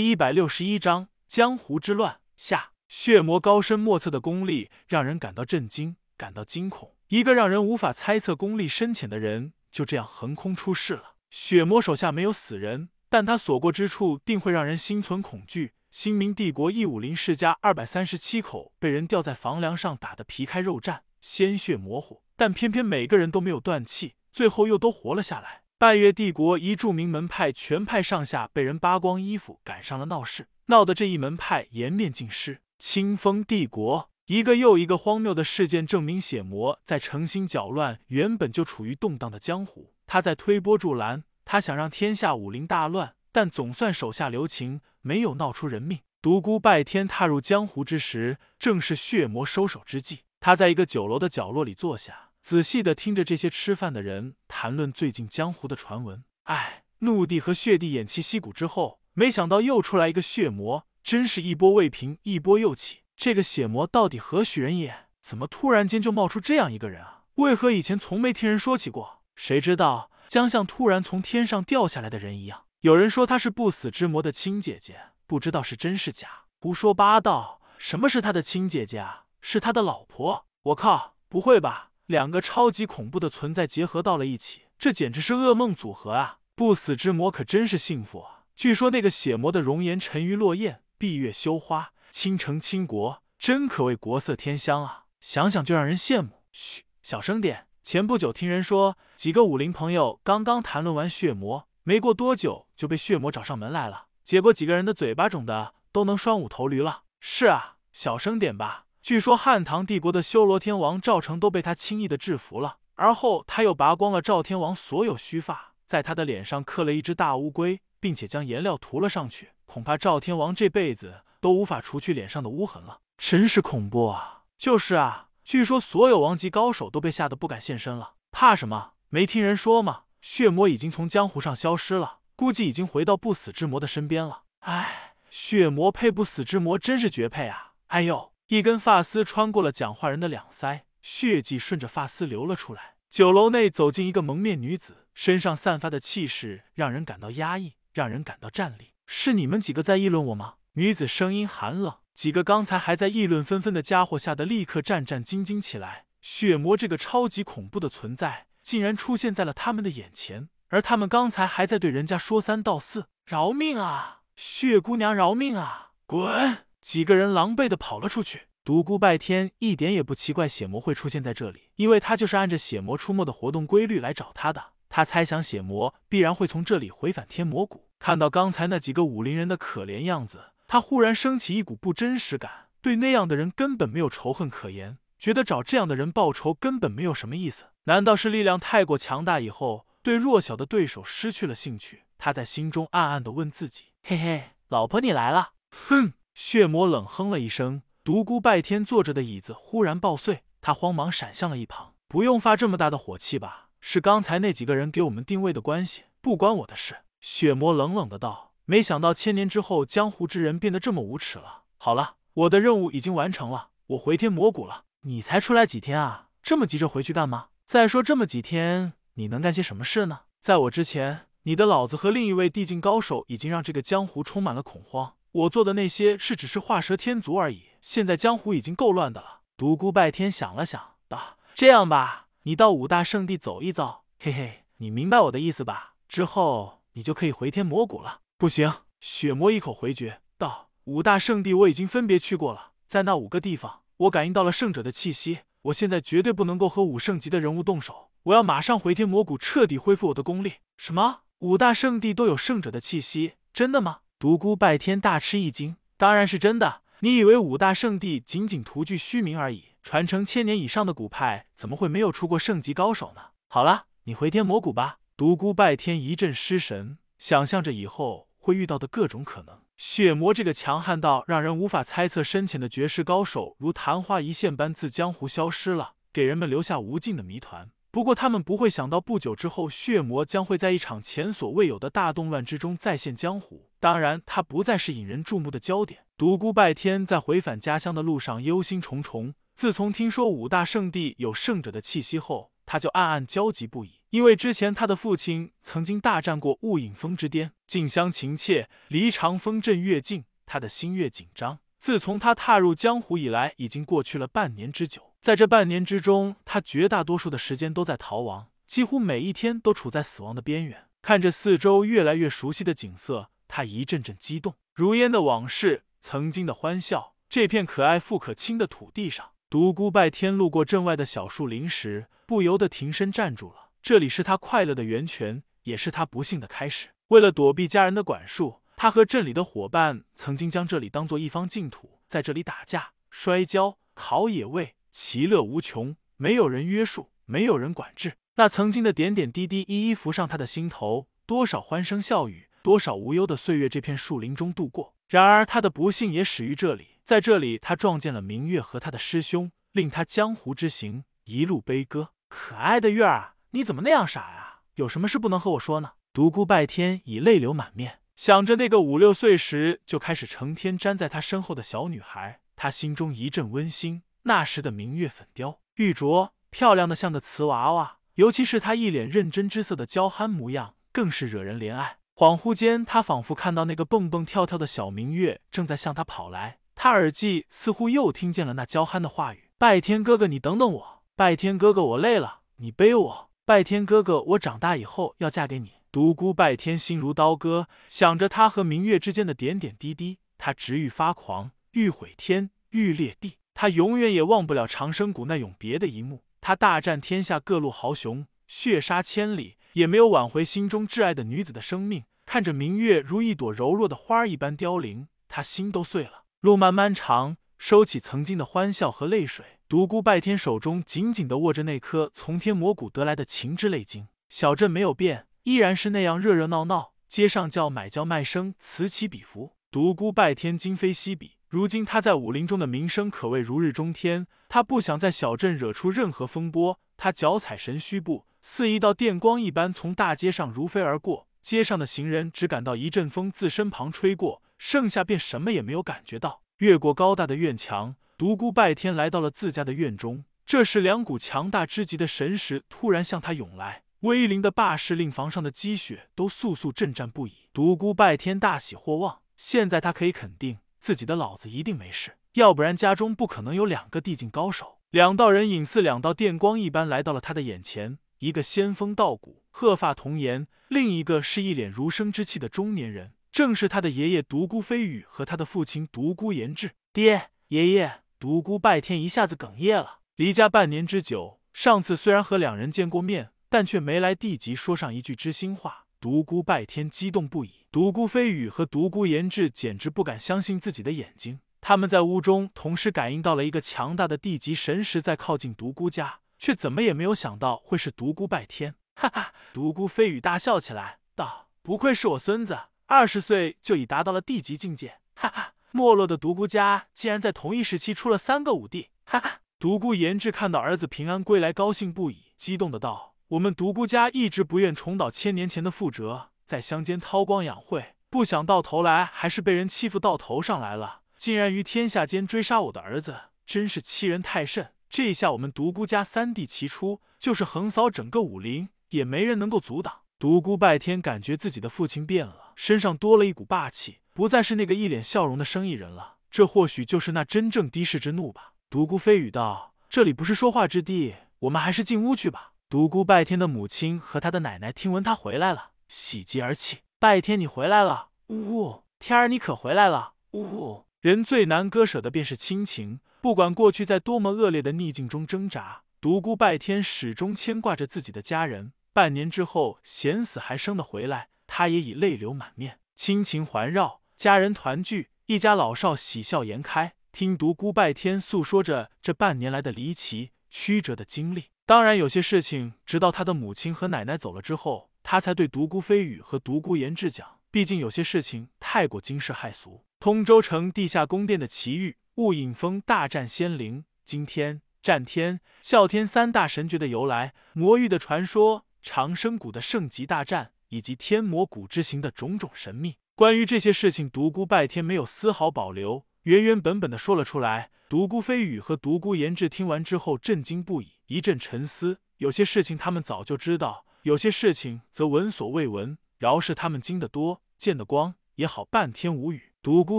第一百六十一章江湖之乱下。血魔高深莫测的功力让人感到震惊，感到惊恐。一个让人无法猜测功力深浅的人就这样横空出世了。血魔手下没有死人，但他所过之处定会让人心存恐惧。新明帝国一武林世家二百三十七口被人吊在房梁上打得皮开肉绽，鲜血模糊，但偏偏每个人都没有断气，最后又都活了下来。半月帝国一著名门派全派上下被人扒光衣服赶上了闹事，闹得这一门派颜面尽失。清风帝国一个又一个荒谬的事件证明，血魔在诚心搅乱原本就处于动荡的江湖。他在推波助澜，他想让天下武林大乱，但总算手下留情，没有闹出人命。独孤拜天踏入江湖之时，正是血魔收手之际。他在一个酒楼的角落里坐下。仔细的听着这些吃饭的人谈论最近江湖的传闻。哎，怒帝和血帝偃旗息鼓之后，没想到又出来一个血魔，真是一波未平，一波又起。这个血魔到底何许人也？怎么突然间就冒出这样一个人啊？为何以前从没听人说起过？谁知道将像突然从天上掉下来的人一样。有人说他是不死之魔的亲姐姐，不知道是真是假。胡说八道！什么是他的亲姐姐啊？是他的老婆？我靠！不会吧？两个超级恐怖的存在结合到了一起，这简直是噩梦组合啊！不死之魔可真是幸福啊！据说那个血魔的容颜沉鱼落雁，闭月羞花，倾城倾国，真可谓国色天香啊！想想就让人羡慕。嘘，小声点。前不久听人说，几个武林朋友刚刚谈论完血魔，没过多久就被血魔找上门来了，结果几个人的嘴巴肿的都能拴五头驴了。是啊，小声点吧。据说汉唐帝国的修罗天王赵成都被他轻易的制服了，而后他又拔光了赵天王所有须发，在他的脸上刻了一只大乌龟，并且将颜料涂了上去。恐怕赵天王这辈子都无法除去脸上的污痕了，真是恐怖啊！就是啊，据说所有王级高手都被吓得不敢现身了。怕什么？没听人说吗？血魔已经从江湖上消失了，估计已经回到不死之魔的身边了。唉，血魔配不死之魔真是绝配啊！哎呦！一根发丝穿过了讲话人的两腮，血迹顺着发丝流了出来。酒楼内走进一个蒙面女子，身上散发的气势让人感到压抑，让人感到战栗。是你们几个在议论我吗？女子声音寒冷。几个刚才还在议论纷纷的家伙吓得立刻战战兢兢起来。血魔这个超级恐怖的存在，竟然出现在了他们的眼前，而他们刚才还在对人家说三道四：“饶命啊，血姑娘，饶命啊，滚！”几个人狼狈的跑了出去。独孤拜天一点也不奇怪血魔会出现在这里，因为他就是按着血魔出没的活动规律来找他的。他猜想血魔必然会从这里回返天魔谷。看到刚才那几个武林人的可怜样子，他忽然升起一股不真实感，对那样的人根本没有仇恨可言，觉得找这样的人报仇根本没有什么意思。难道是力量太过强大以后，对弱小的对手失去了兴趣？他在心中暗暗的问自己：嘿嘿，老婆你来了。哼。血魔冷哼了一声，独孤拜天坐着的椅子忽然爆碎，他慌忙闪向了一旁。不用发这么大的火气吧？是刚才那几个人给我们定位的关系，不关我的事。血魔冷冷的道。没想到千年之后，江湖之人变得这么无耻了。好了，我的任务已经完成了，我回天魔谷了。你才出来几天啊？这么急着回去干嘛？再说这么几天，你能干些什么事呢？在我之前，你的老子和另一位地境高手已经让这个江湖充满了恐慌。我做的那些事只是画蛇添足而已。现在江湖已经够乱的了。独孤拜天想了想，道：“这样吧，你到五大圣地走一遭，嘿嘿，你明白我的意思吧？之后你就可以回天魔谷了。”不行，血魔一口回绝道：“五大圣地我已经分别去过了，在那五个地方，我感应到了圣者的气息。我现在绝对不能够和五圣级的人物动手，我要马上回天魔谷，彻底恢复我的功力。”什么？五大圣地都有圣者的气息？真的吗？独孤拜天大吃一惊，当然是真的。你以为五大圣地仅仅徒具虚名而已？传承千年以上的古派怎么会没有出过圣级高手呢？好了，你回天魔谷吧。独孤拜天一阵失神，想象着以后会遇到的各种可能。血魔这个强悍到让人无法猜测深浅的绝世高手，如昙花一现般自江湖消失了，给人们留下无尽的谜团。不过他们不会想到，不久之后，血魔将会在一场前所未有的大动乱之中再现江湖。当然，他不再是引人注目的焦点。独孤拜天在回返家乡的路上忧心忡忡。自从听说五大圣地有圣者的气息后，他就暗暗焦急不已。因为之前他的父亲曾经大战过雾隐峰之巅，近乡情怯，离长风阵越近，他的心越紧张。自从他踏入江湖以来，已经过去了半年之久。在这半年之中，他绝大多数的时间都在逃亡，几乎每一天都处在死亡的边缘。看着四周越来越熟悉的景色，他一阵阵激动。如烟的往事，曾经的欢笑，这片可爱富可亲的土地上，独孤拜天路过镇外的小树林时，不由得停身站住了。这里是他快乐的源泉，也是他不幸的开始。为了躲避家人的管束，他和镇里的伙伴曾经将这里当做一方净土，在这里打架、摔跤、烤野味，其乐无穷。没有人约束，没有人管制。那曾经的点点滴滴一一浮上他的心头，多少欢声笑语，多少无忧的岁月，这片树林中度过。然而他的不幸也始于这里，在这里，他撞见了明月和他的师兄，令他江湖之行一路悲歌。可爱的月儿。你怎么那样傻呀？有什么事不能和我说呢？独孤拜天已泪流满面，想着那个五六岁时就开始成天粘在他身后的小女孩，他心中一阵温馨。那时的明月粉雕玉琢，漂亮的像个瓷娃娃，尤其是她一脸认真之色的娇憨模样，更是惹人怜爱。恍惚间，他仿佛看到那个蹦蹦跳跳的小明月正在向他跑来，他耳际似乎又听见了那娇憨的话语：“拜天哥哥，你等等我。拜天哥哥，我累了，你背我。”拜天哥哥，我长大以后要嫁给你。独孤拜天心如刀割，想着他和明月之间的点点滴滴，他直欲发狂，欲毁天，欲裂地。他永远也忘不了长生谷那永别的一幕。他大战天下各路豪雄，血杀千里，也没有挽回心中挚爱的女子的生命。看着明月如一朵柔弱的花儿一般凋零，他心都碎了。路漫漫长，收起曾经的欢笑和泪水。独孤拜天手中紧紧的握着那颗从天魔谷得来的情之泪晶。小镇没有变，依然是那样热热闹闹，街上叫买叫卖声此起彼伏。独孤拜天今非昔比，如今他在武林中的名声可谓如日中天。他不想在小镇惹出任何风波，他脚踩神虚步，似一道电光一般从大街上如飞而过。街上的行人只感到一阵风自身旁吹过，剩下便什么也没有感觉到。越过高大的院墙。独孤拜天来到了自家的院中，这时两股强大之极的神识突然向他涌来，威灵的霸势令房上的积雪都簌簌震颤不已。独孤拜天大喜获望，现在他可以肯定自己的老子一定没事，要不然家中不可能有两个地境高手。两道人影似两道电光一般来到了他的眼前，一个仙风道骨，鹤发童颜，另一个是一脸儒生之气的中年人，正是他的爷爷独孤飞羽和他的父亲独孤延志。爹，爷爷。独孤拜天一下子哽咽了。离家半年之久，上次虽然和两人见过面，但却没来地级说上一句知心话。独孤拜天激动不已，独孤飞羽和独孤延志简直不敢相信自己的眼睛。他们在屋中同时感应到了一个强大的地级神识在靠近独孤家，却怎么也没有想到会是独孤拜天。哈哈！独孤飞羽大笑起来，道：“不愧是我孙子，二十岁就已达到了地级境界。”哈哈。没落的独孤家竟然在同一时期出了三个武帝，哈哈！独孤延志看到儿子平安归来，高兴不已，激动的道：“我们独孤家一直不愿重蹈千年前的覆辙，在乡间韬光养晦，不想到头来还是被人欺负到头上来了，竟然于天下间追杀我的儿子，真是欺人太甚！这一下我们独孤家三弟齐出，就是横扫整个武林，也没人能够阻挡。”独孤拜天感觉自己的父亲变了，身上多了一股霸气。不再是那个一脸笑容的生意人了，这或许就是那真正的士之怒吧。独孤飞羽道：“这里不是说话之地，我们还是进屋去吧。”独孤拜天的母亲和他的奶奶听闻他回来了，喜极而泣：“拜天，你回来了！呜呼，天儿，你可回来了！呜呼，人最难割舍的便是亲情，不管过去在多么恶劣的逆境中挣扎，独孤拜天始终牵挂着自己的家人。半年之后，险死还生的回来，他也已泪流满面，亲情环绕。家人团聚，一家老少喜笑颜开，听独孤拜天诉说着这半年来的离奇曲折的经历。当然，有些事情直到他的母亲和奶奶走了之后，他才对独孤飞羽和独孤延志讲。毕竟有些事情太过惊世骇俗。通州城地下宫殿的奇遇，雾隐峰大战仙灵，惊天战天啸天三大神诀的由来，魔域的传说，长生谷的圣级大战，以及天魔谷之行的种种神秘。关于这些事情，独孤拜天没有丝毫保留，原原本本的说了出来。独孤飞羽和独孤延志听完之后震惊不已，一阵沉思。有些事情他们早就知道，有些事情则闻所未闻。饶是他们经得多，见得光，也好半天无语。独孤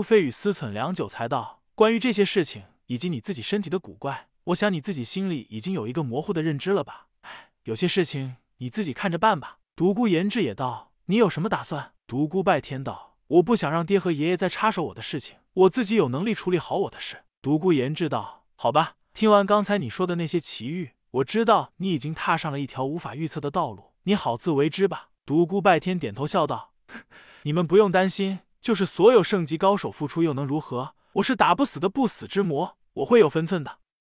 飞羽思忖良久，才道：“关于这些事情，以及你自己身体的古怪，我想你自己心里已经有一个模糊的认知了吧？哎，有些事情你自己看着办吧。”独孤言志也道：“你有什么打算？”独孤拜天道：“我不想让爹和爷爷再插手我的事情，我自己有能力处理好我的事。”独孤言志道：“好吧，听完刚才你说的那些奇遇，我知道你已经踏上了一条无法预测的道路，你好自为之吧。”独孤拜天点头笑道：“你们不用担心，就是所有圣级高手付出又能如何？我是打不死的不死之魔，我会有分寸的。”